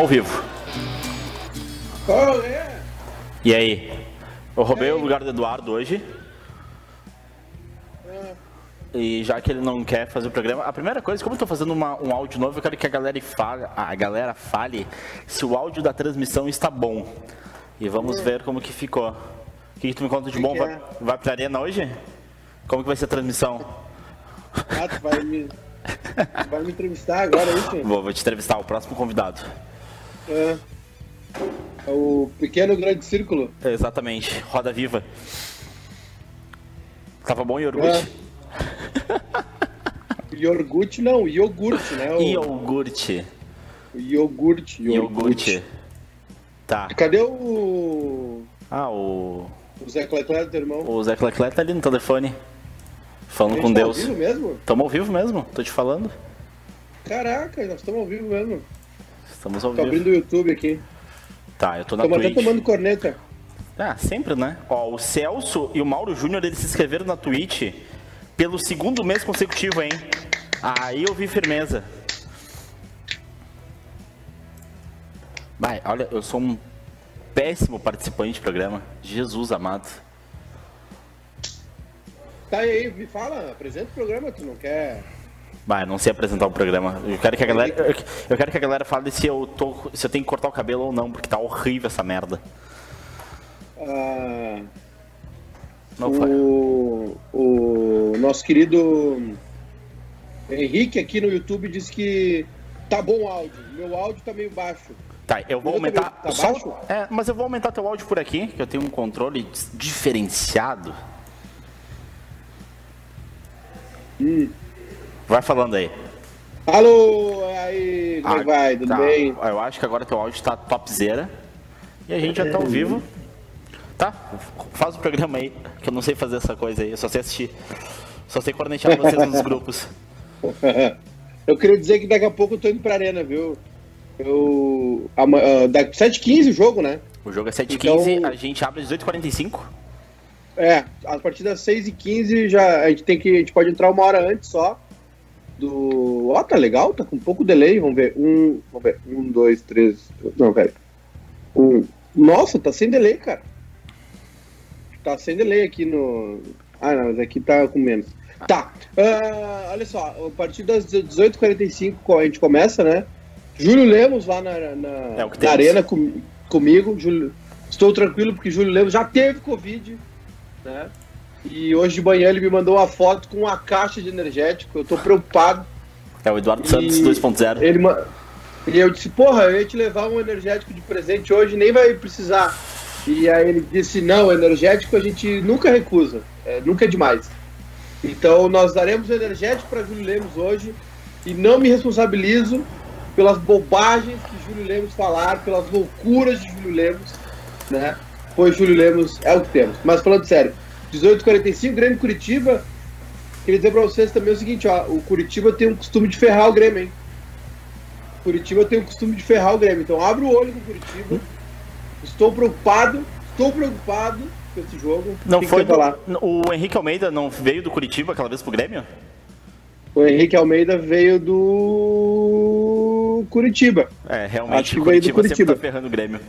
Ao vivo. É. E aí? Eu roubei o lugar do Eduardo hoje. E já que ele não quer fazer o programa, a primeira coisa, como eu tô fazendo uma- um áudio novo, eu quero que a galera fale, a galera fale se o áudio da transmissão está bom. E vamos ver como que ficou. O que, que tu me conta de Que bom? que Vai, é? vai pra arena hoje? Como que vai ser a transmissão? Ah, tu vai me. vai me entrevistar agora, é isso? Vou, vou te entrevistar, o próximo convidado. É. É o pequeno grande círculo. Exatamente, roda viva. Tava bom, Yorgut? Iogurte não, iogurte, né? O, Iogurte. iogurte, Iogurte. Tá. Cadê o. Ah, o. O Zé teu irmão? O Zé Cleclet tá ali no telefone. Falando com tá Deus. ao vivo mesmo? Tamo ao vivo mesmo, tô te falando. Caraca, nós estamos ao vivo mesmo. Estamos ao Tô vivo. abrindo o YouTube aqui. Tá, eu tô na até Twitch. tomando corneta. Ah, sempre, né? Ó, o Celso e o Mauro Júnior, eles se inscreveram na Twitch pelo segundo mês consecutivo, hein? Aí eu vi firmeza. Vai, olha, eu sou um péssimo participante de programa. Jesus amado. Tá aí, me fala, apresenta o programa, tu não quer. Vai, não sei apresentar o programa. Eu quero que a galera, eu, quero que a galera fale se eu tô, se eu tenho que cortar o cabelo ou não, porque tá horrível essa merda. Ah, Não foi. o, o nosso querido Henrique aqui no YouTube disse que tá bom o áudio. Meu áudio tá meio baixo. Tá, eu vou Eu aumentar. também. Tá só- baixo? é, mas eu vou aumentar teu áudio por aqui, que eu tenho um controle diferenciado. Hum. Vai falando aí. Alô, aí, como é Ah, vai? Tudo tá. bem? Eu acho que agora teu áudio tá topzera. E a gente já tá ao vivo. Tá, faz o programa aí, que eu não sei fazer essa coisa aí, eu só sei assistir. Só sei cornetear vocês nos grupos. Eu queria dizer que daqui a pouco eu tô indo pra arena, viu? Eu. ah, daqui 7h15 o jogo, né? O jogo é 7h15, Então- a gente abre às 18h45. É, a partir das 6h15 já, a gente tem que. A gente pode entrar uma hora antes só. Do. Ó, tá legal, tá com um pouco delay. Vamos ver. Um. Vamos ver. Um, dois, três. Não, pera. Um. Nossa, tá sem delay, cara. Tá sem delay aqui no. Ah, não, mas aqui tá com menos. Tá. ah, olha só, a partir das 18h45 a gente começa, né? Júlio Lemos lá na, na, É na temos. arena com, comigo. Júlio, estou tranquilo porque Júlio Lemos já teve Covid, né? E hoje de manhã ele me mandou uma foto com uma caixa de energético. Eu tô preocupado. É o Eduardo E- Santos 2.0. Ele, e eu disse, porra, eu ia te levar um energético de presente hoje, nem vai precisar. E aí ele disse, não, energético a gente nunca recusa, é, nunca é demais. Então nós daremos o energético para Júlio Lemos hoje e não me responsabilizo pelas bobagens que Júlio Lemos falar, pelas loucuras de Júlio Lemos, né? Pois Júlio Lemos é o que temos. Mas falando sério, 18h45, Grêmio Curitiba, queria dizer para vocês também o seguinte, ó, o Curitiba tem um costume de ferrar o Grêmio, hein? Curitiba tem o costume de ferrar o Grêmio. Então abre o olho com o Curitiba. Estou preocupado, estou preocupado com esse jogo. Não foi falar? o Henrique Almeida não veio do Curitiba aquela vez pro Grêmio? O Henrique Almeida veio do Curitiba. É, Acho realmente que o veio do Curitiba, Curitiba. tá ferrando o Grêmio.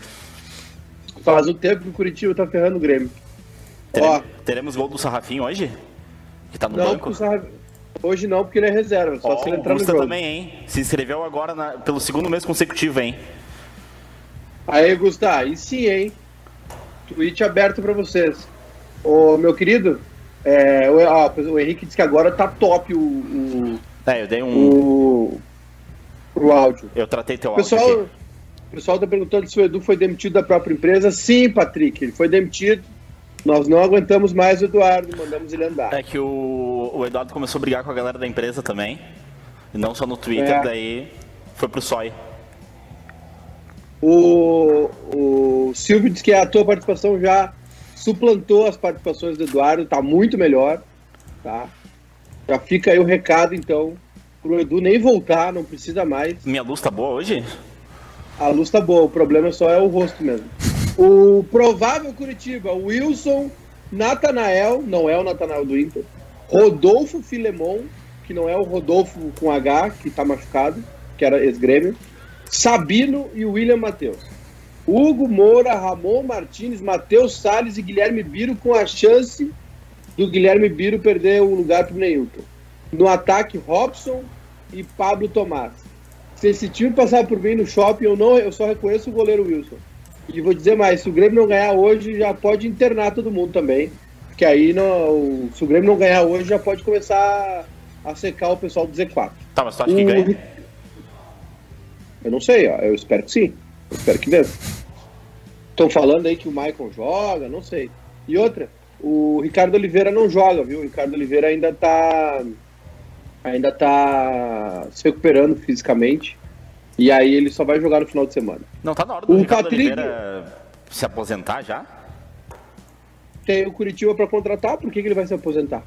Faz um tempo que o Curitiba tá ferrando o Grêmio. Teremos, teremos gol do Sarrafinho hoje? Que tá no Não, banco? hoje não, porque ele é reserva. Só Ó, se ele entrar no Gusta jogo. também, hein? Se inscreveu agora na- pelo segundo mês consecutivo, hein? Aí, Gustavo, aí sim, hein? Twitch aberto pra vocês. Ô, meu querido, é, o, ó, o Henrique disse que agora tá top o, o, É, eu dei um. o, o áudio. Eu tratei teu O áudio pessoal, aqui. o pessoal tá perguntando se o Edu foi demitido da própria empresa. Sim, Patrick, ele foi demitido. Nós não aguentamos mais o Eduardo, mandamos ele andar. É que o, o Eduardo começou a brigar com a galera da empresa também. E não só no Twitter, É. daí foi pro SOI. O, o Silvio disse que a tua participação já suplantou as participações do Eduardo, tá muito melhor, tá? Já fica aí o recado, então, pro Edu nem voltar, não precisa mais. Minha luz tá boa hoje? A luz tá boa, o problema só é o rosto mesmo. O provável Curitiba, Wilson, Natanael, não é o Natanael do Inter, Rodolfo Filemon, que não é o Rodolfo com H, que tá machucado, que era ex-grêmio, Sabino e William Matheus. Hugo Moura, Ramon Martins, Matheus Salles e Guilherme Biro com a chance do Guilherme Biro perder o lugar para o Neilton. No ataque, Robson e Pablo Tomás. Se esse time passar por mim no shopping, eu, não, eu só reconheço o goleiro Wilson. E vou dizer mais, se o Grêmio não ganhar hoje, já pode internar todo mundo também. Porque aí, se o Grêmio não ganhar hoje, já pode começar a secar o pessoal do Z4. Tá, mas tu acha o... que ganha? Eu não sei, ó, eu espero que sim. Eu espero que vença. Estão falando aí que o Michael joga, não sei. E outra, o Ricardo Oliveira não joga, viu? O Ricardo Oliveira ainda tá ainda tá se recuperando fisicamente. E aí ele só vai jogar no final de semana. Não tá na hora do o Ricardo Patrick... Se aposentar já? Tem o Curitiba para contratar, por que, que ele vai se aposentar?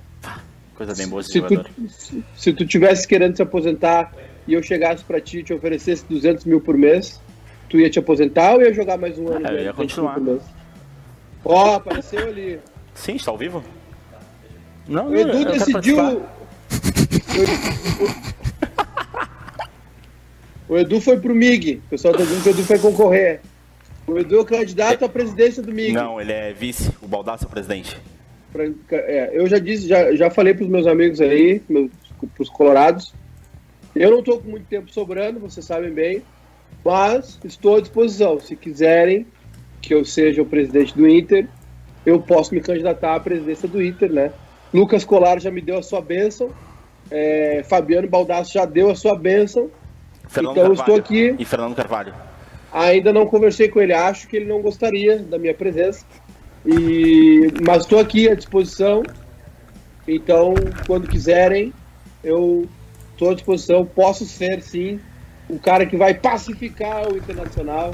Coisa bem boa se tu, se, se, tu tivesse querendo se aposentar e eu chegasse para ti e te oferecesse 200 mil por mês, tu ia te aposentar ou ia jogar mais um ano? É, eu ia continuar. Ó, oh, apareceu ali. Sim, está ao vivo? Não, o Edu decidiu. O Edu foi pro MIG. O pessoal tá dizendo que o Edu foi concorrer. O Edu é candidato à presidência do MIG. Não, ele é vice. O Baldaço é presidente. É, eu já disse, já, já falei pros meus amigos aí, meus, pros colorados. Eu não tô com muito tempo sobrando, vocês sabem bem. Mas estou à disposição. Se quiserem que eu seja o presidente do Inter, eu posso me candidatar à presidência do Inter, né? Lucas Colar já me deu a sua bênção. É, Fabiano Baldasso já deu a sua bênção. Fernando então Carvalho. estou aqui. E Fernando Carvalho. Ainda não conversei com ele, acho que ele não gostaria da minha presença. E mas estou aqui à disposição. Então, quando quiserem, eu estou à disposição. Posso ser sim o cara que vai pacificar o internacional,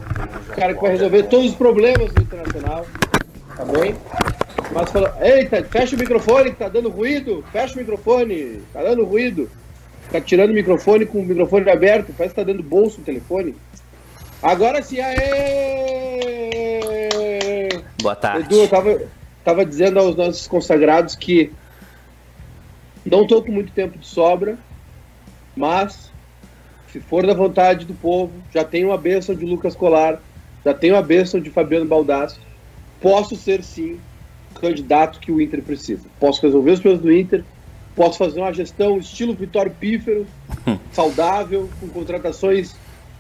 o cara que vai resolver todos os problemas do internacional. Tá bem? Mas falou, eita, fecha o microfone que tá dando ruído, fecha o microfone, tá dando ruído. Tá tirando o microfone com o microfone aberto, parece que tá dando bolso o telefone. Agora sim, aê! Boa tarde. Edu, eu tava, tava dizendo aos nossos consagrados que não tô com muito tempo de sobra, mas se for da vontade do povo, já tenho a bênção de Lucas Colar, já tenho a bênção de Fabiano Baldasso, posso ser sim o candidato que o Inter precisa. Posso resolver os problemas do Inter, posso fazer uma gestão estilo Vitório Pífero, saudável, com contratações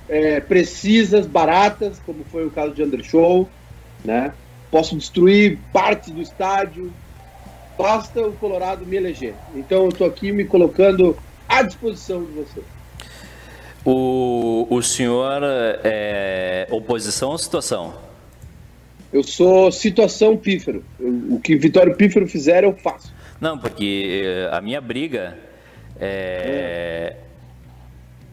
é, precisas, baratas, como foi o caso de Undershow, né? Posso destruir parte do estádio, basta o Colorado me eleger. Então eu estou aqui me colocando à disposição de você. O, o senhor é oposição ou situação? Eu sou situação pífero. O que Vitório Pífero fizer, eu faço. Não, porque eh, a minha briga é,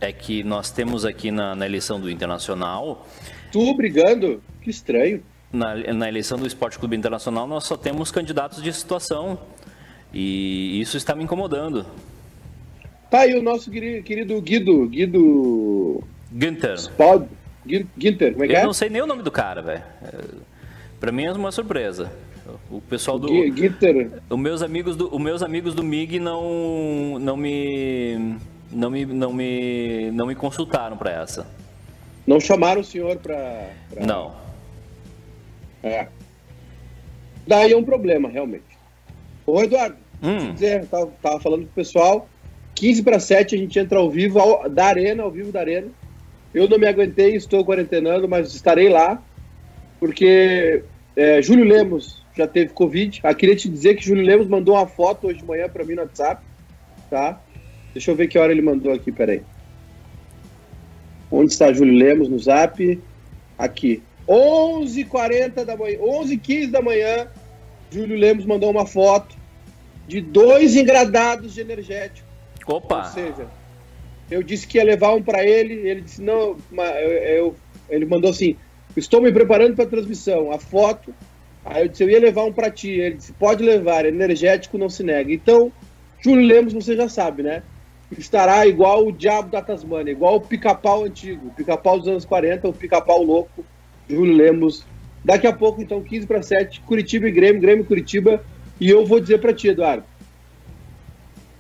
é. que nós temos aqui na, na, eleição do Internacional. Tu brigando? Que estranho. Na, na eleição do Esporte Clube Internacional, nós só temos candidatos de situação. E isso está me incomodando. Tá aí o nosso querido Guido. Guido. Günther. Spod. Günther, como é que Eu é? não sei nem o nome do cara, velho. Para mim é uma surpresa. O pessoal do. Gunther. Os meus amigos do, os meus amigos do MIG não, não me. Não me, não me, não me consultaram para essa. Não chamaram o senhor para. Pra... Não. É. Daí é um problema, realmente. Ô, Eduardo, hum. dizer, tava, tava falando pro pessoal, 15 para 7 a gente entra ao vivo, ao, da Arena, ao vivo da Arena. Eu não me aguentei, estou quarentenando, mas estarei lá, porque é, Júlio Lemos já teve Covid. Ah, queria te dizer que Júlio Lemos mandou uma foto hoje de manhã para mim no WhatsApp, tá? Deixa eu ver que hora ele mandou aqui, peraí. Onde está Júlio Lemos no Zap? Aqui. 11h40 da manhã, 11h15 da manhã, Júlio Lemos mandou uma foto de dois engradados de energético Opa! Ou seja, eu disse que ia levar um para ele, ele disse, não, eu, eu, ele mandou assim, estou me preparando para a transmissão, a foto, aí eu disse, eu ia levar um para ti, ele disse, pode levar, energético não se nega. Então, Júlio Lemos, você já sabe, né? Estará igual o diabo da Tasmania, igual o pica-pau antigo, o pica-pau dos anos 40, o pica-pau louco, Júlio Lemos. Daqui a pouco, então, 15 para 7, Curitiba e Grêmio, Grêmio e Curitiba, e eu vou dizer para ti, Eduardo,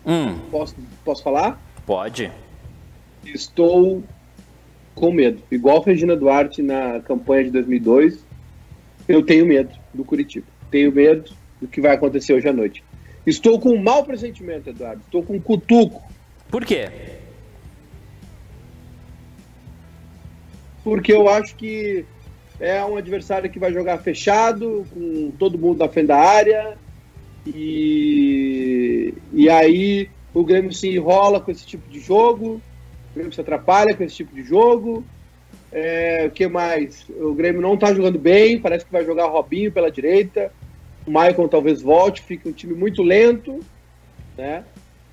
Hum. Posso, posso falar? Pode. Estou com medo. Igual Regina Duarte na campanha de 2002, eu tenho medo do Curitiba. Tenho medo do que vai acontecer hoje à noite. Estou com um mau pressentimento, Eduardo. Estou com um cutuco. Por quê? Porque eu acho que é um adversário que vai jogar fechado, com todo mundo na frente da área. E, e aí o Grêmio se enrola com esse tipo de jogo, o Grêmio se atrapalha com esse tipo de jogo. É, o que mais? O Grêmio não está jogando bem, parece que vai jogar Robinho pela direita. O Maicon talvez volte, fica um time muito lento, né?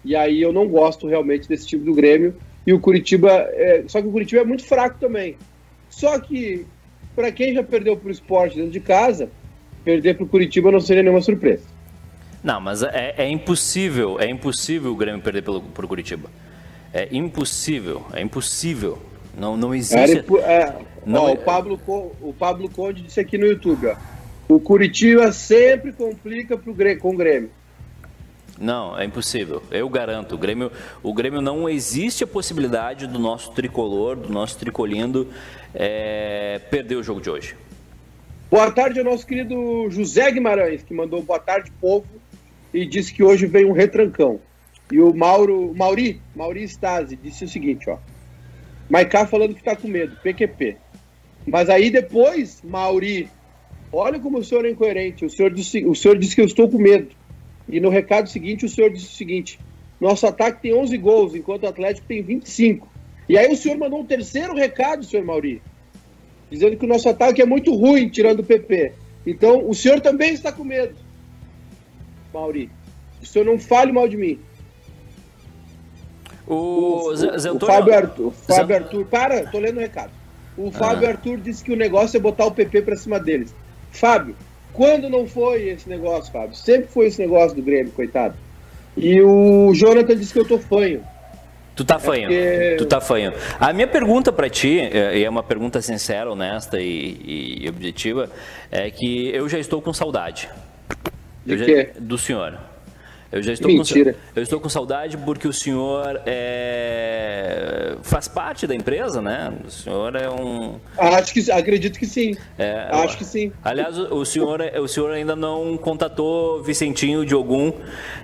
E aí eu não gosto realmente desse time do Grêmio. E o Curitiba, é, só que o Curitiba é muito fraco também. Só que para quem já perdeu para o esporte dentro de casa, perder para o Curitiba não seria nenhuma surpresa. Não, mas é, é, impossível, é impossível o Grêmio perder pelo, por Curitiba. É impossível, é impossível. Não, não existe. É, não, ó, o, Pablo, o Pablo Conde disse aqui no YouTube, ó. O Curitiba sempre complica pro, com o Grêmio. Não, é impossível. Eu garanto. O Grêmio, o Grêmio não existe a possibilidade do nosso tricolor, do nosso tricolindo, é, perder o jogo de hoje. Boa tarde ao nosso querido José Guimarães, que mandou boa tarde, povo, e disse que hoje vem um retrancão. E o Mauro, Mauri, Mauri Stasi, disse o seguinte, ó. Maiká falando que tá com medo, PQP. Mas aí depois, Mauri, olha como o senhor é incoerente. O senhor disse, o senhor disse que eu estou com medo. E no recado seguinte, o senhor disse o seguinte: nosso ataque tem 11 gols, enquanto o Atlético tem 25. E aí o senhor mandou um terceiro recado, senhor Mauri, dizendo que o nosso ataque é muito ruim, tirando o PP. Então, o senhor também está com medo, Mauri. O senhor não fale mal de mim. O, o, Zé, o Fábio Arthur, Fábio Arthur, para, tô lendo o recado. O Fábio ah. Arthur disse que o negócio é botar o PP para cima deles. Fábio, quando não foi esse negócio, Fábio? Sempre foi esse negócio do Grêmio, coitado. E o Jonathan disse que eu tô fanho. Tu tá fanho, é porque... tu tá fanho. A minha pergunta para ti, é, e é uma pergunta sincera, honesta e, e, objetiva, é que eu já estou com saudade. De já, quê? Do senhor. Eu já estou Mentira. Com, eu estou com saudade porque o senhor é, faz parte da empresa, né? O senhor é um. Acho que acredito que sim. É, Acho que sim. Aliás, o senhor, o senhor ainda não contatou Vicentinho de Ogum.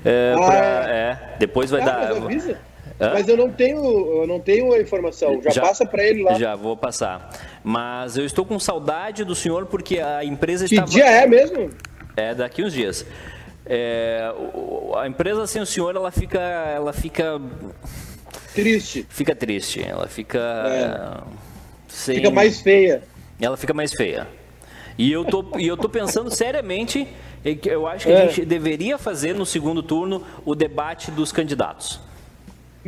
É, ah, pra, é. é. depois vai ah, dar. Mas, avisa. mas eu não tenho, eu não tenho a informação. Já, já passa para ele lá. Já vou passar. Mas eu estou com saudade do senhor porque a empresa que estava. Que dia é mesmo? É daqui uns dias. É, a empresa sem o senhor, ela fica, ela fica triste. Fica triste, ela fica é. sem... fica mais feia. Ela fica mais feia. E eu tô, e eu tô pensando seriamente, eu acho que é. a gente deveria fazer no segundo turno o debate dos candidatos.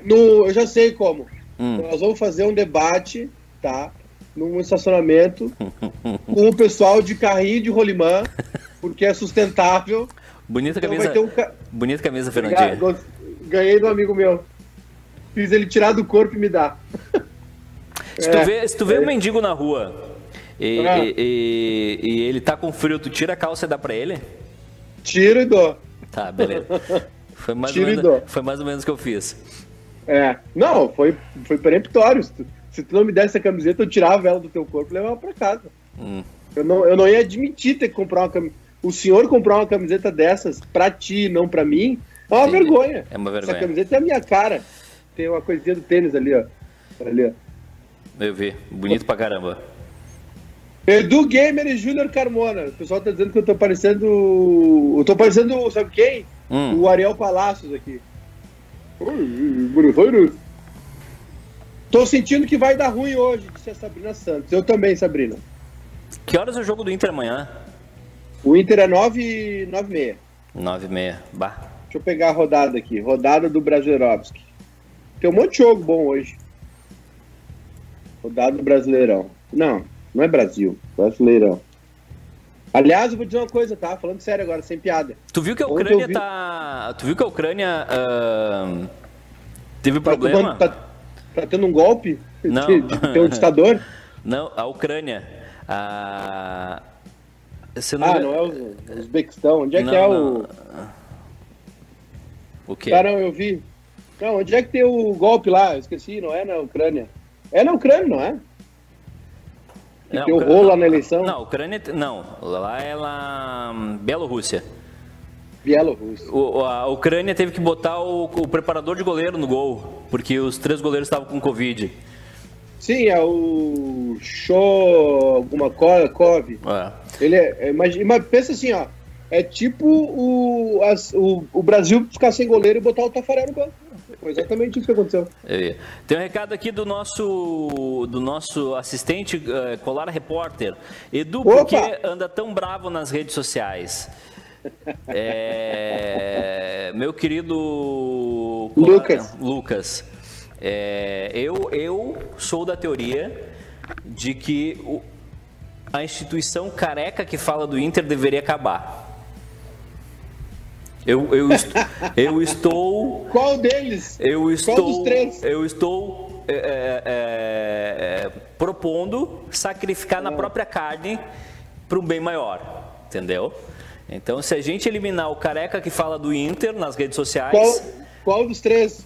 No, eu já sei como. Hum. Nós vamos fazer um debate, tá? Num estacionamento com o pessoal de carrinho de rolimã, porque é sustentável. Bonita então camisa. Um ca... Bonita camisa, Fernandinho. Ganhei do amigo meu. Fiz ele tirar do corpo e me dar. Se tu é, vê, se tu vê é. um mendigo na rua e, ah. e, e, e, ele tá com frio, tu tira a calça e dá pra ele? Tiro e dou. Tá, beleza. Foi mais, Tiro ou menos, foi mais ou menos o que eu fiz. É. Não, foi, foi peremptório. Se tu, se tu não me desse a camiseta, eu tirava ela do teu corpo e levava pra casa. Hum. Eu, não, eu não ia admitir ter que comprar uma camiseta o senhor comprar uma camiseta dessas pra ti, não pra mim, é uma Sim, vergonha. É uma vergonha. Essa camiseta é a minha cara. Tem uma coisinha do tênis ali, ó. Ali, ó. Eu vi. Bonito pra caramba. Edu Gamer e Júnior Carmona. O pessoal tá dizendo que eu tô parecendo. Eu tô parecendo, sabe quem? Hum. O Ariel Palacios aqui. Tô sentindo que vai dar ruim hoje, disse a Sabrina Santos. Eu também, Sabrina. Que horas é o jogo do Inter amanhã? O Inter é 9 9 6. 9 6. Bah. Deixa eu pegar a rodada aqui. Rodada do Brasileirovski. Tem um monte de jogo bom hoje. Rodada do Brasileirão. Não, não é Brasil. Brasileirão. Aliás, eu vou dizer uma coisa, tá? Falando sério agora, sem piada. Tu viu que a Ucrânia vi... tá. Tu viu que a Ucrânia uh... teve tá problema? Tá, tá, tendo um golpe? Não. De, de ter um ditador? Não, a Ucrânia. A não ah, não é o Uzbequistão. Onde é não, que é não. o. O quê? Cara, eu vi. Não, onde é que tem o golpe lá? Eu esqueci, não é na Ucrânia. É na Ucrânia, não é? Que não, deu rolo lá na eleição? Não, Ucrânia. Não, lá é lá. Bielorrússia. Bielorrússia. O, a Ucrânia teve que botar o, o, preparador de goleiro no gol, porque os três goleiros estavam com Covid. Sim, é o Show alguma coisa, Kov. É. Ele é, é mas, mas pensa assim, ó. É tipo o, as, o, o Brasil ficar sem goleiro e botar o Tafarel no banco. Foi exatamente isso que aconteceu. É. Tem um recado aqui do nosso, do nosso assistente uh, Colar Repórter. Edu, Opa! por que anda tão bravo nas redes sociais? É, meu querido Lucas, Lucas é, eu, eu sou da teoria de que o, a instituição careca que fala do Inter deveria acabar. Eu, eu, eu estou. Qual deles? Eu estou. Qual dos três? Eu estou é, é, é, propondo sacrificar na ah. própria carne para um bem maior, entendeu? Então, se a gente eliminar o careca que fala do Inter nas redes sociais. Qual, qual dos três?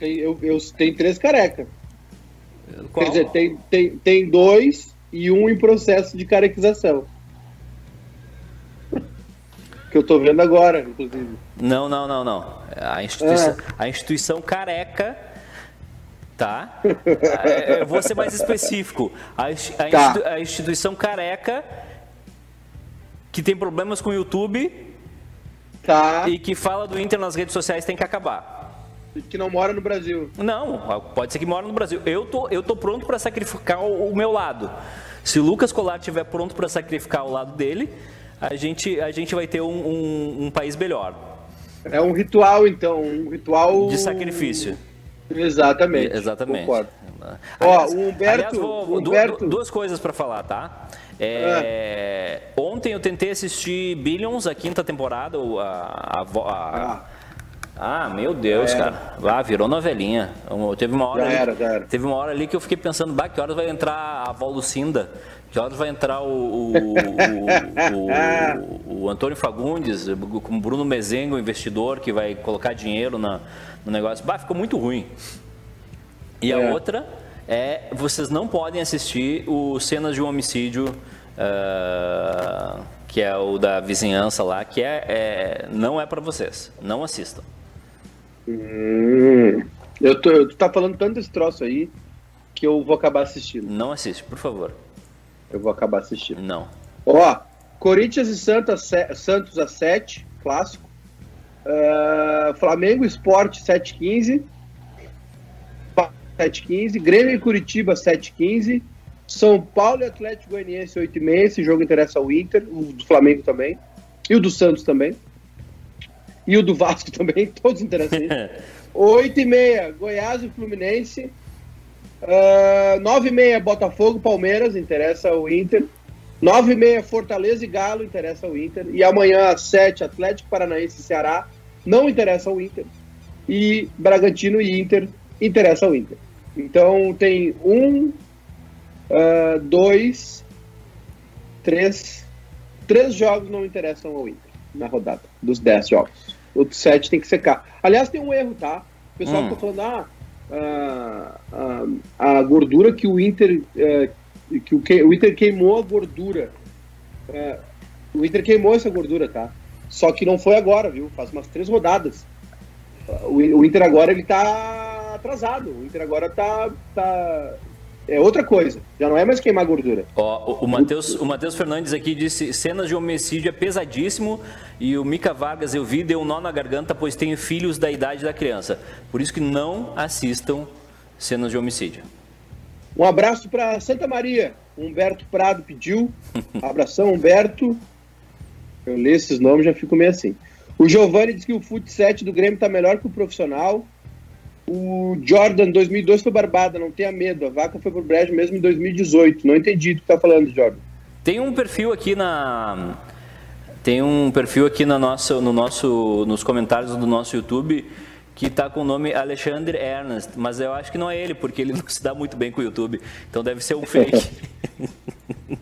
Eu, eu tenho três carecas. Qual? Quer dizer, tem, tem, tem dois e um em processo de carequização que eu tô vendo agora, inclusive. Não, não, não, não. A instituição, ah. a instituição careca. Tá? É, eu vou ser mais específico. A, a, tá. institu, a instituição careca que tem problemas com o YouTube tá. e que fala do Inter nas redes sociais tem que acabar. Que não mora no Brasil. Não, pode ser que mora no Brasil. Eu tô, eu tô pronto para sacrificar o, o, meu lado. Se o Lucas Colar estiver pronto para sacrificar o lado dele, a gente, a gente vai ter um, um, um país melhor. É um ritual, então, um ritual. De sacrifício. Exatamente. Exatamente. Concordo. Ó, o Humberto, aliás, vou, Humberto... duas coisas para falar, tá? É, ah. Ontem eu tentei assistir Billions, a quinta temporada, a, a, a, ah. Ah, meu Deus, é. cara. Lá, virou novelinha. Teve uma hora. Já era, já era. Teve uma hora ali que eu fiquei pensando, bah, que horas vai entrar a avó Lucinda? Que horas vai entrar o, o, o, o, Antônio Fagundes, com o Bruno Mezengo, investidor, que vai colocar dinheiro na, no negócio. Bah, ficou muito ruim. E é. a outra é, vocês não podem assistir o Cenas de um Homicídio, uh, que é o da vizinhança lá, que é, é não é para vocês. Não assistam. Hum, eu tô, tu tá falando tanto desse troço aí que eu vou acabar assistindo. Não assiste, por favor. Eu vou acabar assistindo. Não. Ó, Corinthians e Santos, Santos a 7, clássico. Uh, Flamengo Esporte 7-15. 7-15. Grêmio e Curitiba 7-15. São Paulo e Atlético Goianiense 8-6. Esse jogo interessa ao Inter, o do Flamengo também. E o do Santos também. E o do Vasco também, todos interessantes. 8-6, Goiás e Fluminense. Uh, 9 e meia Botafogo, Palmeiras, interessa o Inter. 9 e meia Fortaleza e Galo, interessa o Inter. E amanhã às 7 Atlético Paranaense e Ceará, não interessa o Inter. E Bragantino e Inter, interessa o Inter. Então tem um, uh, dois, três, três jogos não interessam ao Inter na rodada, dos 10 jogos. Outros 7 tem que secar. Aliás, tem um erro, tá? O pessoal hum. tá falando, ah, a, a, gordura que o Inter é, que o, o Inter queimou a gordura é, o Inter queimou essa gordura tá só que não foi agora viu faz umas três rodadas o, o Inter agora ele tá atrasado o Inter agora tá, tá é outra coisa. Já não é mais queimar gordura. Ó, o, o Matheus o Mateus Fernandes aqui disse: cenas de homicídio é pesadíssimo e o Mica Vargas eu vi deu um nó na garganta, pois tenho filhos da idade da criança. Por isso que não assistam cenas de homicídio. Um abraço para Santa Maria. Humberto Prado pediu. Abração, Humberto. Eu leio esses nomes já fico meio assim. O Giovanni diz que o fut 7 do Grêmio está melhor que o profissional. O Jordan 2002 foi barbada, não tenha medo. A vaca foi pro brejo mesmo em 2018. Não entendi o que tá falando, Jordan. Tem um perfil aqui na tem um perfil aqui no nosso, no nosso, nos comentários do nosso YouTube que está com o nome Alexandre Ernest, mas eu acho que não é ele, porque ele não se dá muito bem com o YouTube. Então deve ser um fake.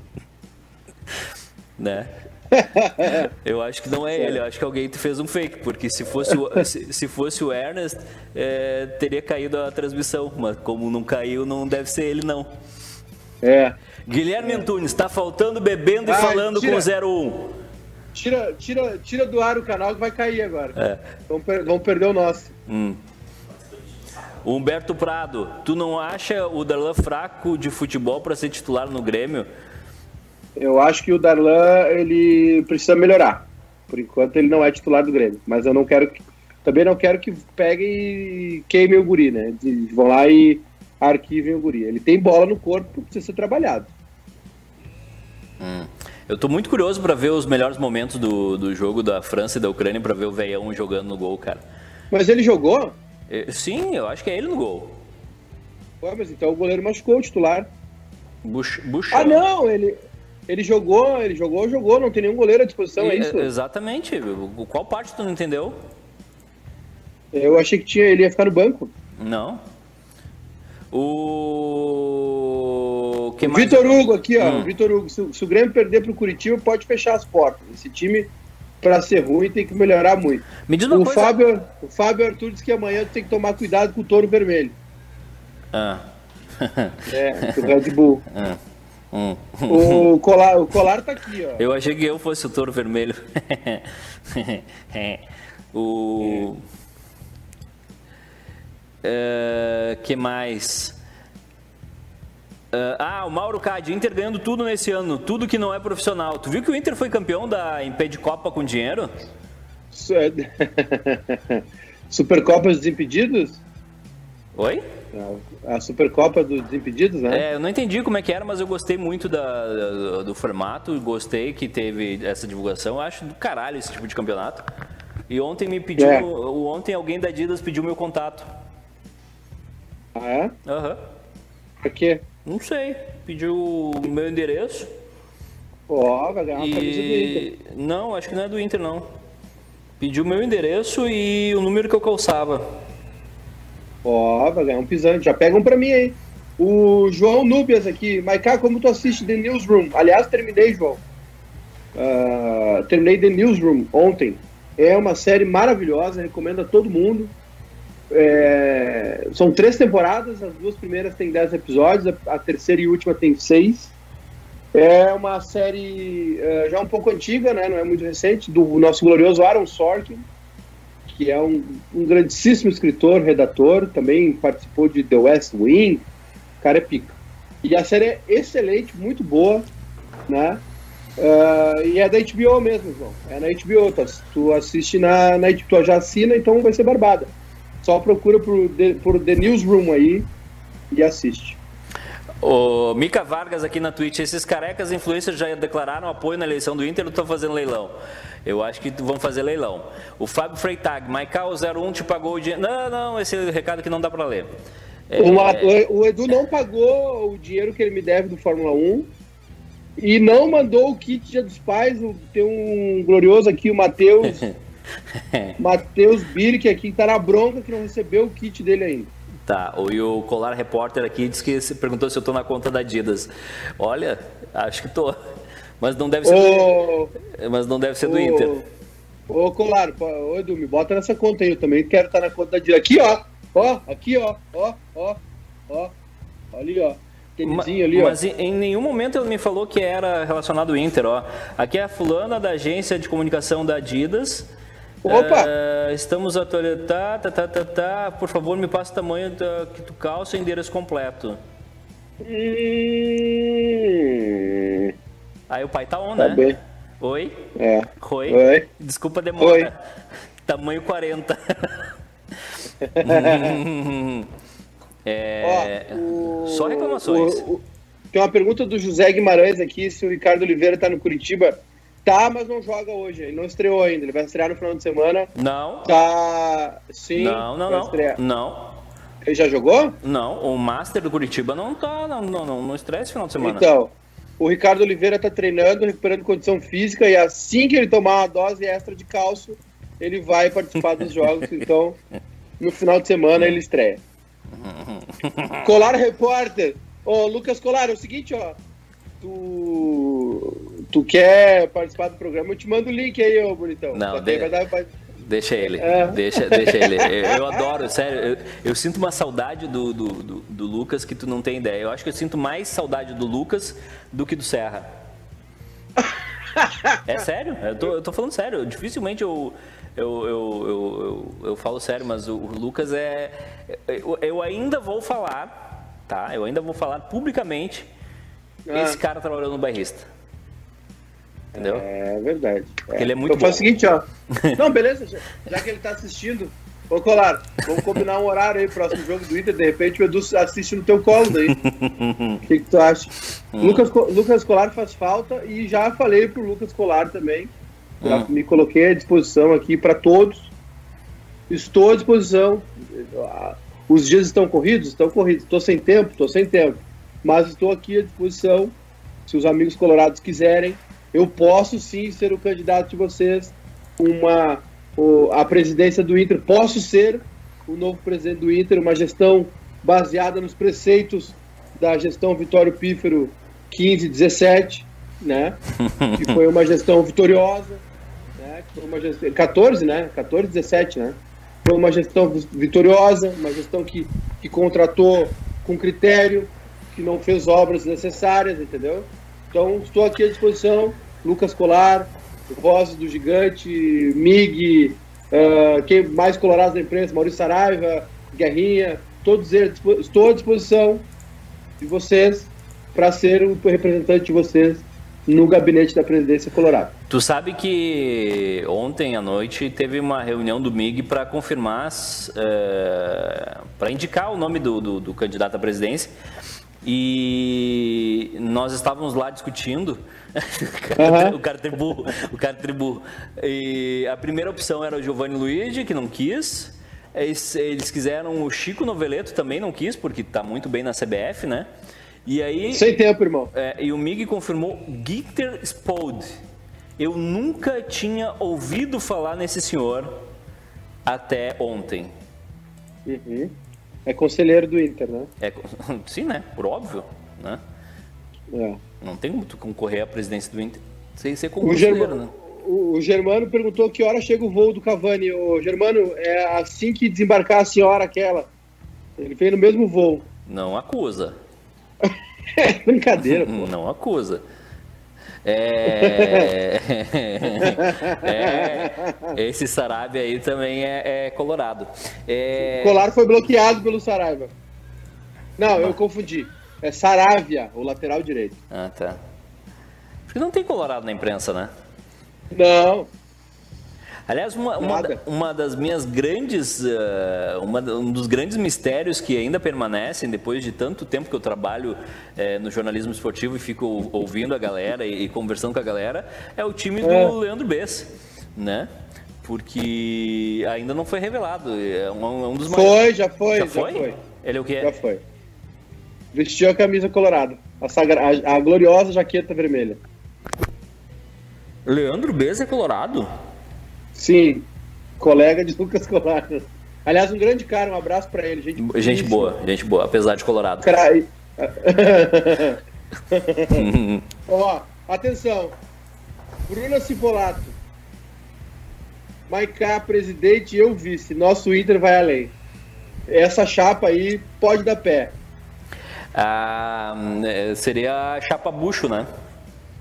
né? eu acho que não é ele, eu acho que alguém fez um fake, porque se fosse o, se, se fosse o Ernest, é, teria caído a transmissão, mas como não caiu, não deve ser ele não. É. Guilherme Antunes, tá faltando bebendo e Ah, falando tira. com 01. Tira, tira, tira do ar o canal que vai cair agora. É. Vamos, per- vamos perder o nosso. Humberto Prado, tu não acha o Darlan fraco de futebol para ser titular no Grêmio? Eu acho que o Darlan ele precisa melhorar. Por enquanto ele não é titular do Grêmio, mas eu não quero que, também não quero que pegue e queime o guri, né? Vão lá e arquivem o guri. Ele tem bola no corpo, precisa ser trabalhado. Eu tô muito curioso para ver os melhores momentos do, do jogo da França e da Ucrânia para ver o veião jogando no gol, cara. Mas ele jogou? Eh, Sim, eu acho que é ele no gol. Ué, mas então o goleiro machucou o titular. Buch, Buchão. Ah, não, ele ele jogou, ele jogou, jogou, não tem nenhum goleiro à disposição, é E- isso? Exatamente. O- Qual parte tu não entendeu? Eu achei que tinha, ele ia ficar no banco. Não. O que mais? Vitor Hugo aqui, ó. Hum. Vitor Hugo, se, o- se o Grêmio perder pro Curitiba, pode fechar as portas. Esse time, pra ser ruim, tem que melhorar muito. Me diz uma O coisa. Fábio, o Fábio Arthur disse que amanhã tem que tomar cuidado com o touro vermelho. Ah. É, com o Red Bull. Hum. O colar, o colar tá aqui, ó. Eu achei que eu fosse o touro vermelho. o. É, que mais? É, ah, o Mauro Cade, Inter ganhando tudo nesse ano, tudo que não é profissional. Tu viu que o Inter foi campeão da em pé de Copa com dinheiro? Su- Supercopa dos Desimpedidos? Oi? A Supercopa dos Desimpedidos, né? É, eu não entendi como é que era, mas eu gostei muito da- da- do formato, gostei que teve essa divulgação. Eu acho do caralho esse tipo de campeonato. E ontem me pediu, É. ontem alguém da Adidas pediu meu contato. Ah, é? Aham. Pra quê? Não sei. Pediu o meu endereço. Ó, vai ganhar uma camisa do Inter. E. Não, acho que não é do Inter, não. Pediu o meu endereço e o número que eu calçava. Ó, vai ganhar um pisante. Já pega um pra mim aí. O João Núbias aqui. Maiká, como tu assiste The Newsroom? Aliás, terminei, João. Ah, terminei The Newsroom ontem. É uma série maravilhosa, recomendo a todo mundo. É, são três temporadas, as duas primeiras têm dez episódios, a, terceira e última tem seis. É uma série eh, já um pouco antiga, né? não é muito recente, do nosso glorioso Aaron Sorkin, que é um, um grandíssimo escritor, redator, também participou de The West Wing, cara é pica. E a série é excelente, muito boa, né? Ah, e é da HBO mesmo, João. É na HBO, tá? tu assiste na, na tu já assina, então vai ser barbada. Só procura por por The Newsroom aí e assiste. O Mica Vargas aqui na Twitch, esses carecas influencers já declararam apoio na eleição do Inter ou estão fazendo leilão? Eu acho que vão fazer leilão. O Fábio Freitag, Maical 01 te pagou o dinheiro. Não, não, esse é o recado que não dá pra ler. É, O, Edu não pagou o dinheiro que ele me deve do Fórmula 1 e não mandou o kit Dia dos Pais. Tem um glorioso aqui, o Matheus. Matheus Birk aqui, que tá na bronca que não recebeu o kit dele ainda. Tá, o- e o Colar Repórter aqui disse que se perguntou se eu tô na conta da Adidas. Olha, acho que tô. Mas não deve ser Ô, do, mas não deve ser do ô, Inter. Ô, Colar, ô Edu, me bota nessa conta aí. Eu também quero estar na conta da Dia. Aqui, ó. Ó, aqui, ó. Ó, ó, ó. Ali, ó. Ma- Tênisinho ali, ó. Mas em nenhum momento ele me falou que era relacionado ao Inter, ó. Aqui é a fulana da agência de comunicação da Adidas. Opa! Eh, estamos atualizando. Tá, tá, tá, tá, tá. Por favor, me passa o tamanho da, que tu calça e endereço completo. Hum, Aí o pai tá on, tá né? bem. Oi? É. Oi? Oi. Desculpa a demora. Oi. Tamanho 40. é... Ó, o- Só reclamações. o- o- tem uma pergunta do José Guimarães aqui, se o Ricardo Oliveira tá no Curitiba. Tá, mas não joga hoje. Ele não estreou ainda. Ele vai estrear no final de semana. Não. Tá. Sim. Não, não, não. estrear. Não. Ele já jogou? Não, o Master do Curitiba não tá, não, não, não, não estreia esse final de semana. Então. O Ricardo Oliveira tá treinando, recuperando condição física. E assim que ele tomar uma dose extra de cálcio, ele vai participar dos jogos. Então, no final de semana, ele estreia. Colar Repórter. Ô, Lucas Colar, é o seguinte, ó. Tu, tu quer participar do programa? Eu te mando o link aí, ô bonitão. Não, de- vai dar, Deixa ele, é. deixa, deixa ele. Eu, eu adoro, sério, eu, eu, sinto uma saudade do, do, do, do, Lucas que tu não tem ideia. Eu acho que eu sinto mais saudade do Lucas do que do Serra. É sério, eu tô, eu tô falando sério. Dificilmente eu, eu, eu, eu, eu, falo sério, mas o, o Lucas é. Eu, eu, ainda vou falar, tá? Eu ainda vou falar publicamente. Ah. Esse cara trabalhou no bairrista. Entendeu? É verdade. É. Ele é muito então faz o seguinte, ó. Não, beleza, já, já que ele tá assistindo. Ô, Colar, vamos combinar um horário aí, próximo jogo do Inter, de repente o Edu assiste no teu colo daí. O que, que, tu acha? Hum. Lucas, Lucas Colar faz falta e já falei pro Lucas Colar também. Já hum. me coloquei à disposição aqui para todos. Estou à disposição. Os dias estão corridos? Estão corridos. Estou sem tempo? Estou sem tempo. Mas estou aqui à disposição. Se os amigos colorados quiserem, eu posso sim ser o candidato de vocês, uma a presidência do Inter, posso ser o novo presidente do Inter, uma gestão baseada nos preceitos da gestão Vitório Pífero 15, 17, né? que foi uma gestão vitoriosa, né? foi uma gestão, 14, né? 14, 17, né? Foi uma gestão vitoriosa, uma gestão que, que contratou com critério, que não fez obras necessárias, entendeu? Então, estou aqui à disposição. Lucas Colar, Voz do Gigante, MIG, uh, quem mais colorados da imprensa, Maurício Saraiva, Guerrinha, todos eles, estou à disposição de vocês para ser o representante de vocês no gabinete da presidência colorado. Tu sabe que ontem à noite teve uma reunião do MIG para confirmar, uh, para indicar o nome do, do, do candidato à presidência. E nós estávamos lá discutindo. Uhum. o cara tribu, o cara tribu. E a primeira opção era o Giovanni Luigi, que não quis. Eles, eles quiseram o Chico Noveleto, também não quis, porque está muito bem na CBF, né? E aí. Sem tempo, irmão. É, e o Mig confirmou Gitter Spode. Eu nunca tinha ouvido falar nesse senhor até ontem. Uhum. É conselheiro do Inter, né? É, sim, né? Por óbvio, né? É. Não tem muito concorrer à presidência do Inter sem ser como o Germano, né? O, o Germano perguntou que hora chega o voo do Cavani. O Germano, é assim que desembarcar a senhora aquela. Ele veio no mesmo voo. Não acusa. é brincadeira, pô. Não acusa. É... é... Esse Sarabia aí também é, é colorado. É... O Colar foi bloqueado pelo Saraiva. Não, eu confundi. É Saravia, o lateral direito. Ah, tá. Porque não tem colorado na imprensa, né? Não. Aliás, uma, uma, uma, das minhas grandes, uh, uma, um dos grandes mistérios que ainda permanecem depois de tanto tempo que eu trabalho uh, no jornalismo esportivo e fico ouvindo a galera e, e conversando com a galera é o time do é. Leandro Bess, né? Porque ainda não foi revelado. É um, é um dos foi, maiores... já foi, já foi. Já foi. Ele é o que? Já foi. Vestiu a camisa colorada, a, sagra... a, a gloriosa jaqueta vermelha. Leandro Bess é colorado? Sim, colega de Lucas Colado. Aliás, um grande cara, um abraço para ele. Gente, gente boa, gente boa, apesar de Colorado. Cara... Ó, atenção. Bruna Cipolato. Maiká, presidente e eu vice. Nosso Inter vai além. Essa chapa aí pode dar pé. Ah, seria chapa bucho, né?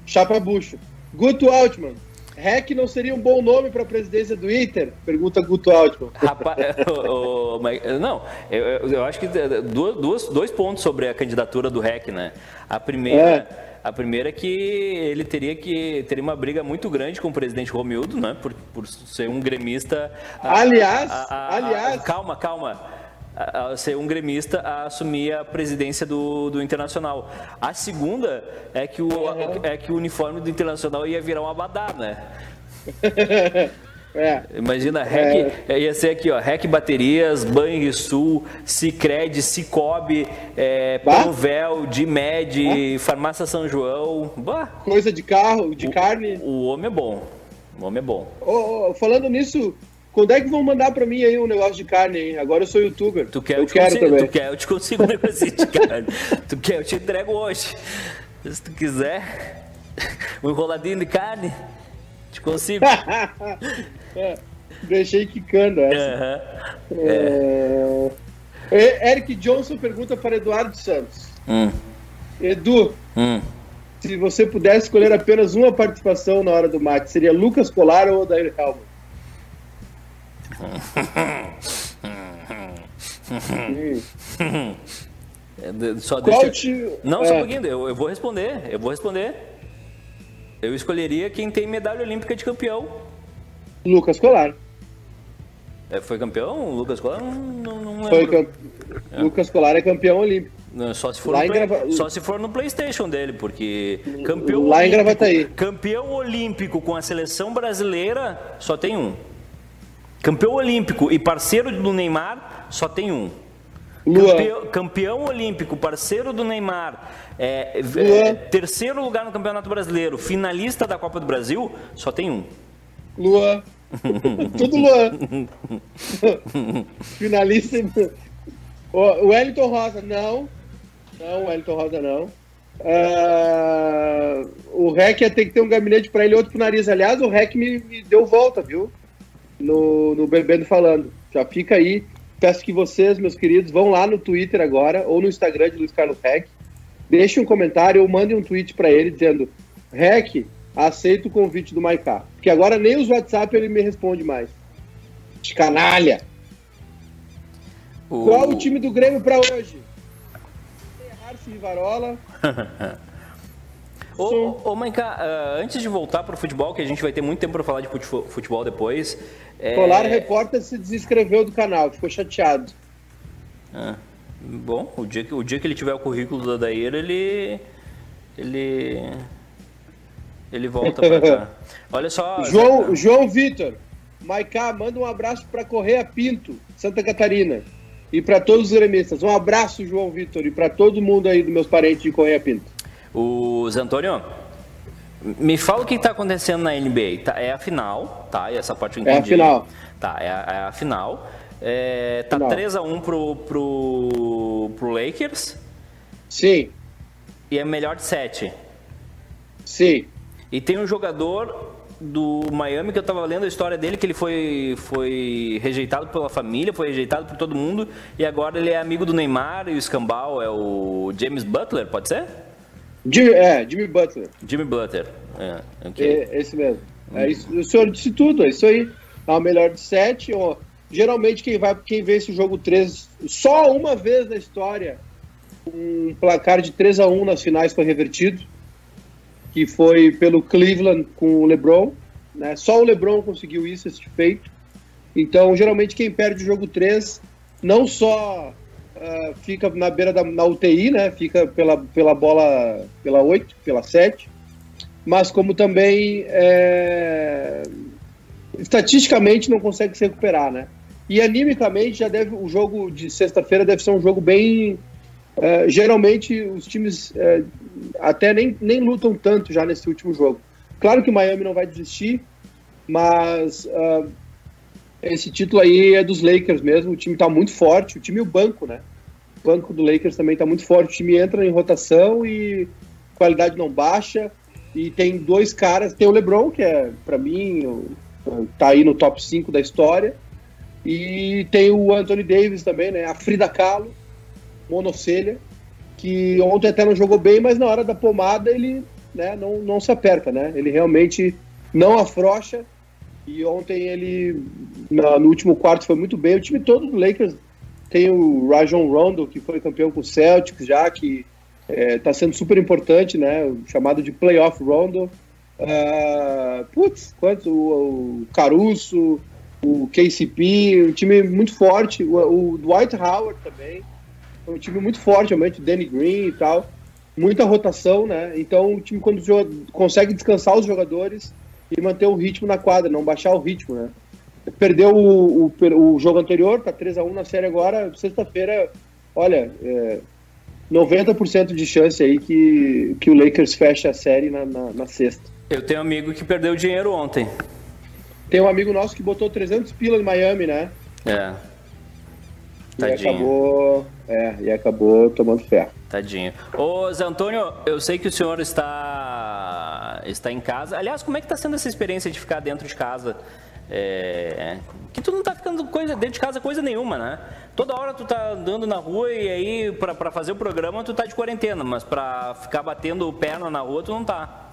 Chapa bucho. Guto Altman. REC não seria um bom nome para a presidência do Inter? Pergunta Guto Altman. Rapaz, o, o, não, eu, eu, acho que duas, dois pontos sobre a candidatura do REC, né? A primeira. É. A primeira é que ele teria que ter uma briga muito grande com o presidente Romildo, né? Por, por ser um gremista. Aliás, a, a, aliás. calma, calma a, ser um gremista a assumir a presidência do, do Internacional. A segunda é que o, uhum. é que o uniforme do Internacional ia virar um abadá, né? É. Imagina, REC, é. ia ser aqui, ó, REC Baterias, Banrisul, Cicred, Cicobi, é, Panvel, Dimed, Farmácia São João. Bah. Coisa de carro, de o, carne. O homem é bom. O homem é bom. Oh, oh, falando nisso, quando é que vão mandar pra mim aí um negócio de carne, hein? Agora eu sou youtuber. Tu quer, eu, eu quero consigo, também. Tu quer, eu te consigo um negocinho de carne. tu quer, eu te entrego hoje. Se tu quiser, um enroladinho de carne, te consigo. é. Deixei quicando essa. Uhum. É... É... Eric Johnson pergunta para Eduardo Santos. Hum. Edu, hum. se você pudesse escolher apenas uma participação na hora do mate, seria Lucas Colar ou Odair Helmut? só deixa... Te... Não, só um é. pouquinho, eu, eu vou responder, eu vou responder. Eu escolheria quem tem medalha olímpica de campeão. Lucas Colar. É, foi campeão? Lucas Colar? Não, não, foi camp... é. Lucas Colar é campeão olímpico. Só se, for Play... Grava... só se for no Playstation dele, porque campeão Lá olímpico, em Gravataí. campeão olímpico com a seleção brasileira só tem um. Campeão olímpico e parceiro do Neymar só tem um. Campeão, campeão, olímpico, parceiro do Neymar, é, é, terceiro lugar no Campeonato Brasileiro, finalista da Copa do Brasil, só tem um. Luan. Tudo Luan. finalista. O Wellington Rosa, não. Não, o Wellington Rosa não. Uh, o REC ia ter que ter um gabinete para ele outro pro nariz. Aliás, o REC me, me deu volta, viu? No, no Bebendo Falando. Já fica aí Peço que vocês, meus queridos, vão lá no Twitter agora ou no Instagram de Luiz Carlos Rec, deixem um comentário ou mandem um tweet para ele dizendo: Rec, aceito o convite do Maiká. Porque agora nem os WhatsApp ele me responde mais. De canalha. O... Qual o time do Grêmio para hoje? Arce Rivarola. Ô, ô Maiká, uh, antes de voltar para o futebol, que a gente vai ter muito tempo para falar de futebol depois. É... Colar Repórter se desinscreveu do canal, ficou chateado. Ah, bom, o dia, que, o dia que ele tiver o currículo da Daíra, ele. Ele. Ele volta para cá. Olha só. João, João Vitor, Maiká, manda um abraço para Correia Pinto, Santa Catarina. E para todos os gremistas. Um abraço, João Vitor, e para todo mundo aí dos meus parentes de Correia Pinto. O Antônio, me fala o que está acontecendo na NBA. Tá, é a final, tá? E essa parte eu entendi. É a final. Tá, é a, é a final. É, tá 3x1 pro, pro, pro Lakers. Sim. E é melhor de 7. Sim. E tem um jogador do Miami que eu estava lendo a história dele, que ele foi, foi rejeitado pela família, foi rejeitado por todo mundo, e agora ele é amigo do Neymar e o escambau é o James Butler, pode ser? Jimmy, é, Jimmy Butler. Jimmy Butler. É, okay. é esse mesmo. É isso, o senhor disse tudo, é isso aí. É o melhor de sete. Ó, geralmente quem vai, quem vence o jogo 3, só uma vez na história, um placar de 3 a 1 nas finais foi revertido, que foi pelo Cleveland com o LeBron. Né? Só o LeBron conseguiu isso, esse feito. Então, geralmente quem perde o jogo 3 não só uh, fica na beira da na UTI, né? Fica pela, pela bola, pela 8, pela 7. Mas como também é, estatisticamente não consegue se recuperar, né? E animicamente já deve o jogo de sexta-feira deve ser um jogo bem uh, geralmente os times uh, até nem, nem lutam tanto já nesse último jogo. Claro que o Miami não vai desistir, mas uh, esse título aí é dos Lakers mesmo. O time está muito forte, o time e o banco, né? Banco do Lakers também está muito forte. O time entra em rotação e qualidade não baixa. E tem dois caras. Tem o LeBron, que é, para mim, tá aí no top 5 da história. E tem o Anthony Davis também, né? A Frida Kahlo, monocelha, que ontem até não jogou bem, mas na hora da pomada ele né, não, não se aperta, né? Ele realmente não afrocha. E ontem ele, no último quarto, foi muito bem. O time todo do Lakers tem o Rajon Rondo, que foi campeão com o Celtics já, que está é, sendo super importante, né? Chamado de Playoff Rondo. Uh, putz, quanto? O, o, Caruso, o KCP, um time muito forte. O, o Dwight Howard também. Um time muito forte, realmente, o Danny Green e tal. Muita rotação, né? Então o time quando consegue descansar os jogadores e manter o ritmo na quadra, não baixar o ritmo, né? Perdeu o, o, o jogo anterior, tá 3x1 na série agora. Sexta-feira, olha, é, 90% de chance aí que, que o Lakers feche a série na, na, na, sexta. Eu tenho um amigo que perdeu dinheiro ontem. Tem um amigo nosso que botou 300 pila em Miami, né? É. Tadinho. E acabou, é, e acabou tomando ferro. Tadinho. Ô, Zé Antônio, eu sei que o senhor está, está em casa. Aliás, como é que está sendo essa experiência de ficar dentro de casa? É, que tu não tá ficando coisa, dentro de casa coisa nenhuma, né? Toda hora tu tá andando na rua e aí para fazer o programa tu tá de quarentena, mas para ficar batendo perna na rua tu não tá.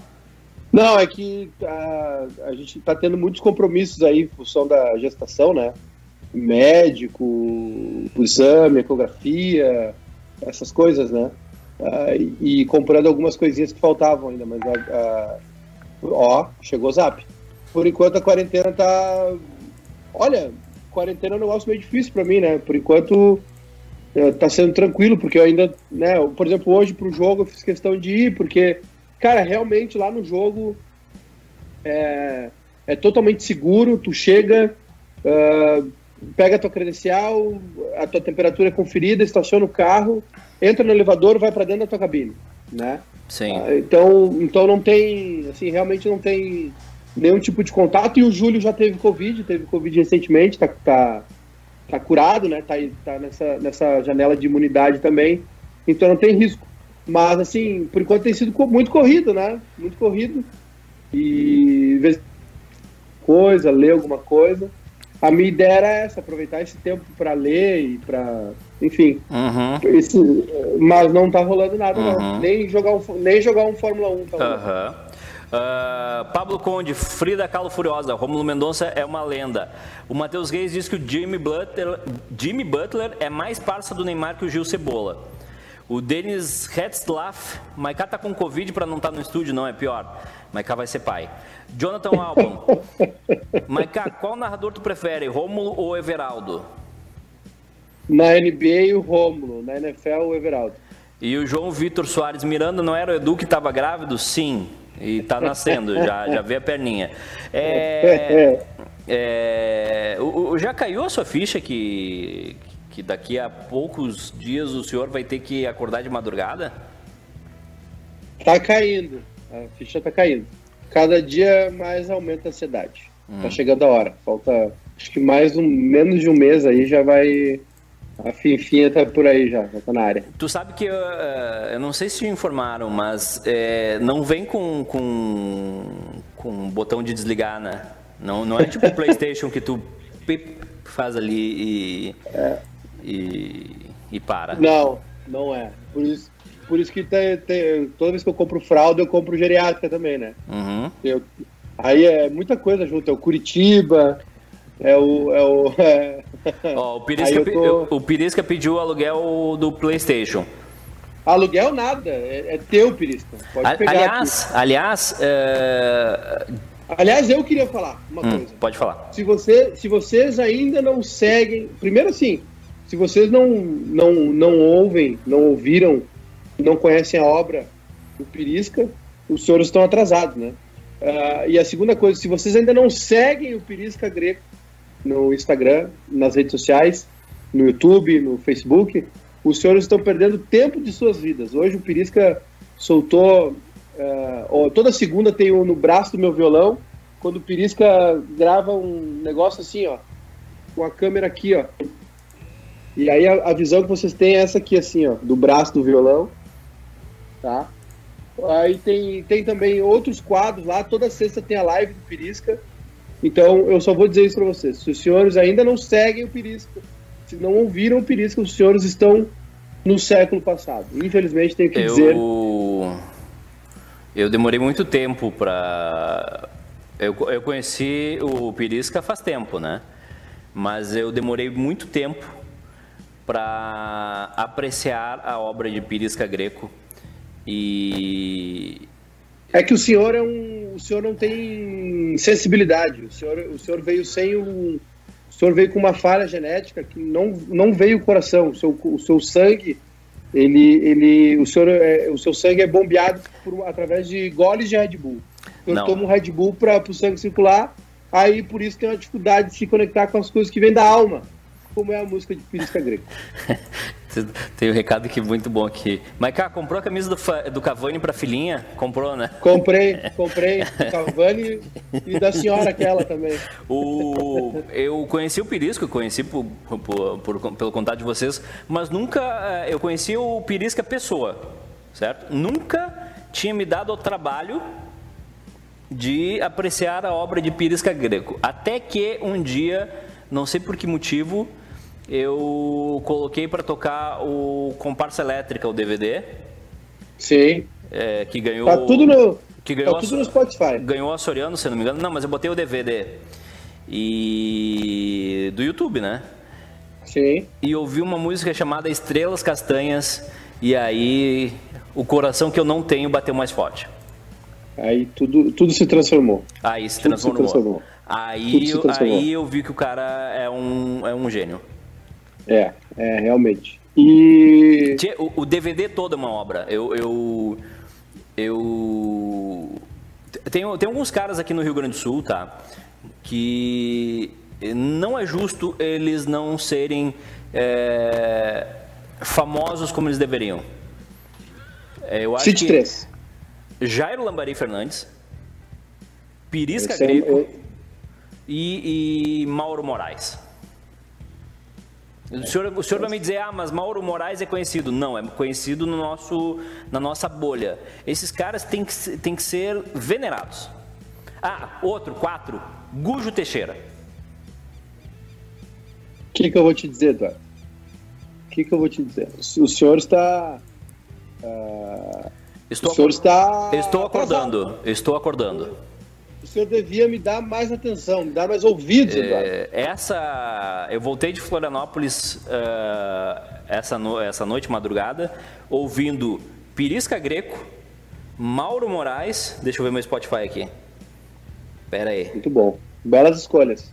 Não, é que a, a gente tá tendo muitos compromissos aí em função da gestação, né? Médico, exame, ecografia, essas coisas, né? Ah, e, e, comprando algumas coisinhas que faltavam ainda, mas a, a, ó, chegou o zap. Por enquanto a quarentena tá. Olha, quarentena é um negócio meio difícil para mim, né? Por enquanto é, tá sendo tranquilo, porque eu ainda, né? Por exemplo, hoje pro jogo eu fiz questão de ir, porque, cara, realmente lá no jogo é, é totalmente seguro, tu chega, uh, pega a tua credencial, a tua temperatura é conferida, estaciona o carro, entra no elevador, vai para dentro da tua cabine, né? Sim. Uh, então, então não tem, assim, realmente não tem nenhum tipo de contato. E o Júlio já teve Covid, teve Covid recentemente, tá, tá, tá curado, né? Tá, tá nessa, nessa janela de imunidade também. Então não tem risco. Mas, assim, por enquanto tem sido muito corrido, né? Muito corrido. E ver coisa, ler alguma coisa. A minha ideia era essa, aproveitar esse tempo para ler e para, enfim. Uhum. Esse, mas não tá rolando nada, uhum. não. Nem jogar um, nem jogar um Fórmula 1 tá. Uhum. Uh, Pablo Conde, Frida Kahlo Furiosa, Romulo Mendonça é uma lenda. O Matheus Reis diz que o Jimmy Butler, Jimmy Butler é mais parça do Neymar que o Gil Cebola. O Denis Hetzlaff, Maiká tá com Covid para não estar tá no estúdio, não, é pior. Maiká vai ser pai. Jonathan Albon. Maiká, qual narrador tu prefere, Rômulo ou Everaldo? Na NBA, o Rômulo. Na NFL, o Everaldo. E o João Vitor Soares Miranda, não era o Edu que estava grávido? Sim. E tá nascendo, já, já vê a perninha. É, é, o, já caiu a sua ficha que, que daqui a poucos dias o senhor vai ter que acordar de madrugada? Tá caindo. A ficha tá caindo. Cada dia mais aumenta a ansiedade. Tá hum. Tá chegando a hora. Falta acho que mais um menos de um mês aí já vai a Fifinha tá por aí já, já tá na área. Tu sabe que eu, eu não sei se te informaram, mas é, não vem com, com, com um botão de desligar, né? Não, não é tipo o Playstation que tu faz ali e, é. e, e, para. Não, não é. Por isso, por isso que tem, tem, toda vez que eu compro fralda, eu compro geriátrica também, né? Uhum. Eu, aí é muita coisa junto, é o Curitiba, é o. É o é... Ó, o, Pirisca, tô... o Pirisca pediu o aluguel do PlayStation. Aluguel nada, é, é teu, Pirisca. Pode pegar aliás, aqui. aliás. É... Aliás, eu queria falar uma hum, coisa. Pode falar. Se, você, se vocês ainda não seguem. Primeiro, assim, se vocês não, não, não ouvem, não ouviram, não conhecem a obra do Pirisca, os senhores estão atrasados, né? Uh, e a segunda coisa, se vocês ainda não seguem o Pirisca Greco, no Instagram, nas redes sociais, no YouTube, no Facebook, os senhores estão perdendo tempo de suas vidas. Hoje o Pirisca soltou, uh, toda segunda tem um no braço do meu violão, quando o Pirisca grava um negócio assim, ó, com a câmera aqui, ó. E aí a, a visão que vocês têm é essa aqui, assim, ó, do braço do violão, tá? Aí tem, tem também outros quadros lá, toda sexta tem a live do Pirisca, então, eu só vou dizer isso para vocês. Se os senhores ainda não seguem o Pirisca, se não ouviram o Pirisca, os senhores estão no século passado. Infelizmente, tenho que eu... dizer. Eu demorei muito tempo para. Eu, eu conheci o Pirisca faz tempo, né? Mas eu demorei muito tempo para apreciar a obra de Pirisca Greco. E. É que o senhor é um o senhor não tem sensibilidade. O senhor, o senhor veio sem um. O senhor veio com uma falha genética que não, não veio o coração. O seu, o seu sangue, ele, ele, o, senhor é, o seu sangue é bombeado por, através de goles de Red Bull. Senhor não. toma um Red Bull para o sangue circular, aí por isso tem uma dificuldade de se conectar com as coisas que vêm da alma como é a música de Pirisca Greco. Tem um recado aqui muito bom aqui. Maiká, comprou a camisa do, do Cavani pra filhinha? Comprou, né? Comprei, comprei. Do Cavani e da senhora aquela também. O, eu conheci o Pirisca, conheci por, por, por, pelo contato de vocês, mas nunca eh, eu conheci o Pirisca pessoa, certo? Nunca tinha me dado o trabalho de apreciar a obra de Pirisca Greco. Até que um dia, não sei por que motivo, eu coloquei para tocar o Comparsa Elétrica, o DVD. Sim. É, que ganhou. Tá tudo no, que ganhou tá tudo no Spotify. Ganhou a Soriano, se não me engano. Não, mas eu botei o DVD. E. do YouTube, né? Sim. E ouvi uma música chamada Estrelas Castanhas. E aí o coração que eu não tenho bateu mais forte. Aí tudo, tudo se transformou. Aí se transformou. Se transformou. Aí, se transformou. aí eu vi que o cara é um, é um gênio. É, é, realmente. E. O, o DVD todo é uma obra. Eu. eu, eu... Tem, tem alguns caras aqui no Rio Grande do Sul, tá? Que não é justo eles não serem é, famosos como eles deveriam. É, eu acho Cite que 3. Jairo Lambari Fernandes, Pirisca Esse é... e, e Mauro Moraes. O senhor, o senhor vai me dizer, ah, mas Mauro Moraes é conhecido. Não, é conhecido no nosso, na nossa bolha. Esses caras têm que, têm que ser venerados. Ah, outro, quatro, Gujo Teixeira. O que, que eu vou te dizer, Eduardo? O que, que eu vou te dizer? O senhor está. Uh, estou, o senhor está. Estou acordando, estou acordando senhor devia me dar mais atenção, me dar mais ouvidos, é, essa, eu voltei de Florianópolis uh, essa, no, essa noite, madrugada, ouvindo Pirisca Greco, Mauro Moraes, deixa eu ver meu Spotify aqui. Pera aí. Muito bom. Belas escolhas.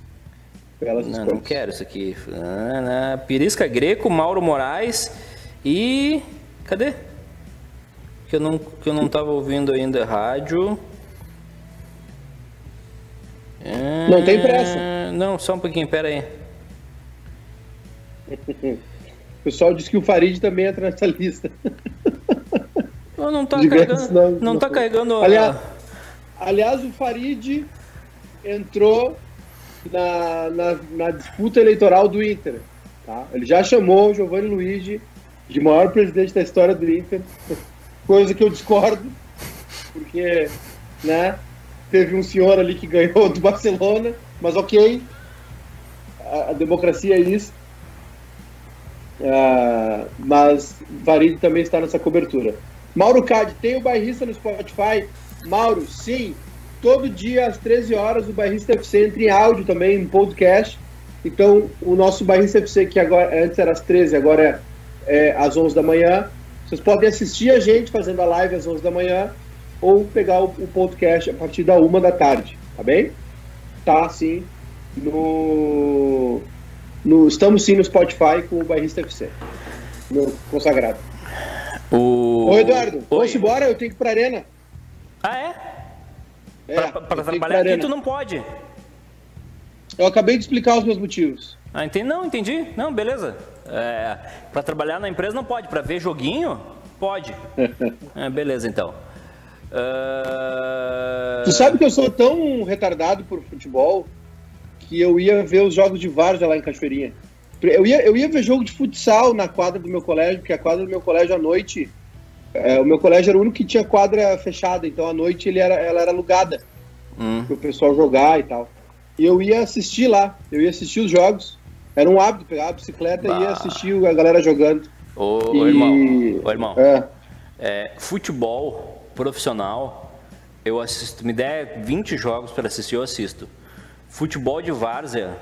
Belas não, escolhas. não quero isso aqui. Pirisca Greco, Mauro Moraes e... Cadê? Que eu não, que eu não tava ouvindo ainda rádio. Não tem pressa. Ah, não, só um pouquinho, pera aí. o pessoal disse que o Farid também entra nessa lista. Não, não tá carregando. Não, não, não tá carregando. Aliás, aliás, o Farid entrou na, na, na, disputa eleitoral do Inter. Tá? Ele já chamou o Giovanni Luigi de maior presidente da história do Inter, coisa que eu discordo, porque né, teve um senhor ali que ganhou do Barcelona, mas ok, a, a democracia é isso. Uh, mas Varid também está nessa cobertura. Mauro Cade, tem o Bairrista no Spotify? Mauro, sim. Todo dia às 13 horas o Bairrista FC entra em áudio também, em podcast. Então, o nosso Bairrista FC, que agora, antes era às 13, agora é, é às 11 da manhã. Vocês podem assistir a gente fazendo a live às 11 da manhã ou pegar o, o podcast a partir da uma da tarde, tá bem? Tá sim no, no estamos sim no Spotify com o Bairrista FC, no consagrado. O... Ô Eduardo, vamos embora, eu tenho que ir pra arena. Ah é? é para trabalhar aqui tu não pode. Eu acabei de explicar os meus motivos. Ah, entendi. Não, entendi. Não, beleza. É, para trabalhar na empresa não pode, para ver joguinho, pode. é, beleza, então. Uh... Tu sabe que eu sou tão retardado por futebol que eu ia ver os jogos de várzea lá em Cachoeirinha. Eu ia, eu ia ver jogo de futsal na quadra do meu colégio, porque a quadra do meu colégio à noite. É, o meu colégio era o único que tinha quadra fechada, então à noite ele era, ela era alugada hum. para o pessoal jogar e tal. E eu ia assistir lá, eu ia assistir os jogos. Era um hábito pegar a bicicleta bah. e ia assistir a galera jogando. Ô, e... irmão, ô, irmão. É. É, futebol profissional, eu assisto, me der 20 jogos para assistir, eu assisto. Futebol de várzea,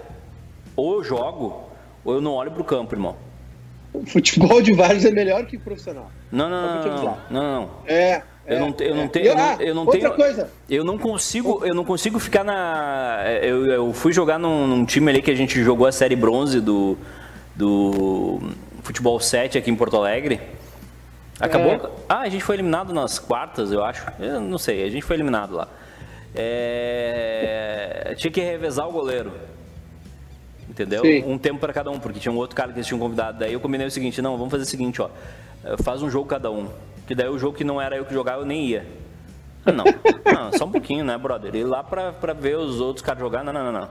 ou eu jogo, ou eu não olho pro campo, irmão. Futebol de várzea é melhor que profissional. Não, não, não, não, não, não, É, eu não, eu não tenho, eu não, eu não tenho, coisa. eu não consigo, eu não consigo ficar na, eu, eu fui jogar num, num, time ali que a gente jogou a série bronze do, do futebol 7 aqui em Porto Alegre. Acabou? É. Ah, a gente foi eliminado nas quartas, eu acho. Eu não sei, a gente foi eliminado lá. É... Tinha que revezar o goleiro. Entendeu? Sim. Um tempo para cada um, porque tinha um outro cara que eles tinham convidado. Daí eu combinei o seguinte: não, vamos fazer o seguinte, ó. Faz um jogo cada um. Que daí o jogo que não era eu que jogava, eu nem ia. Ah, não, não, só um pouquinho, né, brother? Ir lá pra, pra ver os outros caras jogar, não, não, não. não.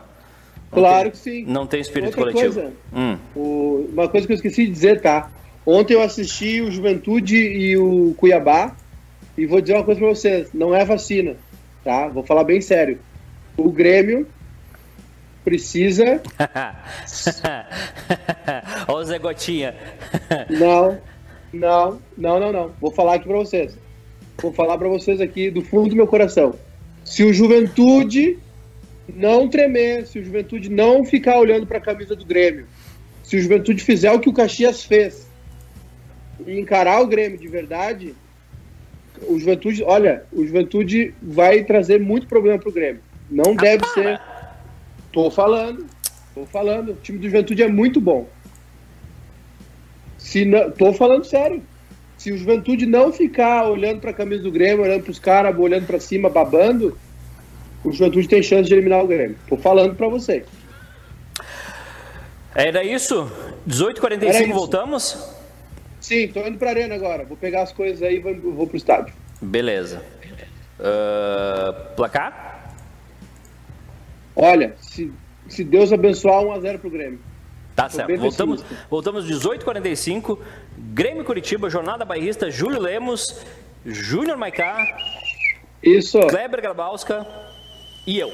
claro tem, que sim. Não tem espírito Outra coletivo. Coisa, hum. o, uma coisa que eu esqueci de dizer, tá? Ontem eu assisti o Juventude e o Cuiabá e vou dizer uma coisa para vocês: não é vacina. tá? Vou falar bem sério. O Grêmio precisa. Olha o Zé Gotinha. não, não, não, não, não. Vou falar aqui para vocês. Vou falar para vocês aqui do fundo do meu coração. Se o Juventude não tremer, se o Juventude não ficar olhando para a camisa do Grêmio, se o Juventude fizer o que o Caxias fez e encarar o Grêmio de verdade, o Juventude, olha, o Juventude vai trazer muito problema pro Grêmio. Não deve ser. Tô falando, tô falando. O time do Juventude é muito bom. Se não, tô falando sério. Se o Juventude não ficar olhando para a camisa do Grêmio, olhando para os caras, olhando para cima, babando, o Juventude tem chance de eliminar o Grêmio. Tô falando para você. Era isso? 18h45 voltamos? Sim, tô indo pra arena agora. Vou pegar as coisas aí e vou, vou pro estádio. Beleza. Uh, placar? Olha, se, se Deus abençoar, 1x0 pro Grêmio. Tá Tô certo. Voltamos, voltamos 18h45. Grêmio Curitiba, Jornada Bairrista, Júlio Lemos, Júnior Maicá. Isso. Kleber Grabowska e eu.